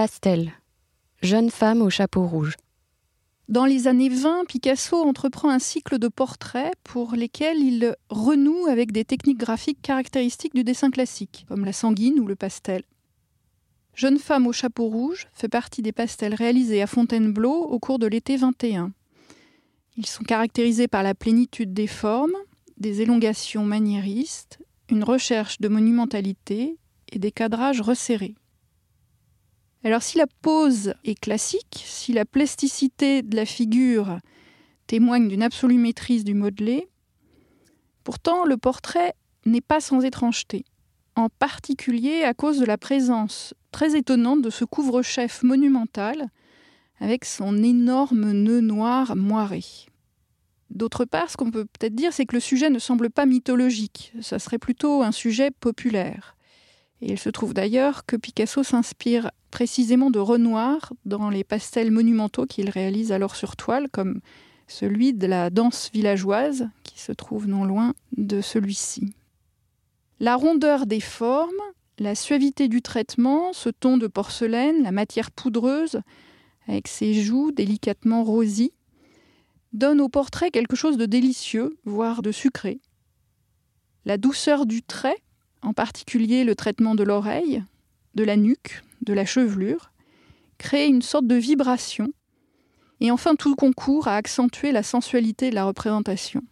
Pastel. Jeune femme au chapeau rouge. Dans les années 20, Picasso entreprend un cycle de portraits pour lesquels il renoue avec des techniques graphiques caractéristiques du dessin classique, comme la sanguine ou le pastel. Jeune femme au chapeau rouge fait partie des pastels réalisés à Fontainebleau au cours de l'été 21. Ils sont caractérisés par la plénitude des formes, des élongations maniéristes, une recherche de monumentalité et des cadrages resserrés. Alors si la pose est classique, si la plasticité de la figure témoigne d'une absolue maîtrise du modelé, pourtant le portrait n'est pas sans étrangeté, en particulier à cause de la présence très étonnante de ce couvre-chef monumental avec son énorme nœud noir moiré. D'autre part, ce qu'on peut peut-être dire, c'est que le sujet ne semble pas mythologique, ça serait plutôt un sujet populaire. Et il se trouve d'ailleurs que Picasso s'inspire précisément de Renoir dans les pastels monumentaux qu'il réalise alors sur toile, comme celui de la danse villageoise, qui se trouve non loin de celui-ci. La rondeur des formes, la suavité du traitement, ce ton de porcelaine, la matière poudreuse, avec ses joues délicatement rosies, donne au portrait quelque chose de délicieux, voire de sucré. La douceur du trait, en particulier le traitement de l'oreille, de la nuque, de la chevelure, crée une sorte de vibration, et enfin tout concourt à accentuer la sensualité de la représentation.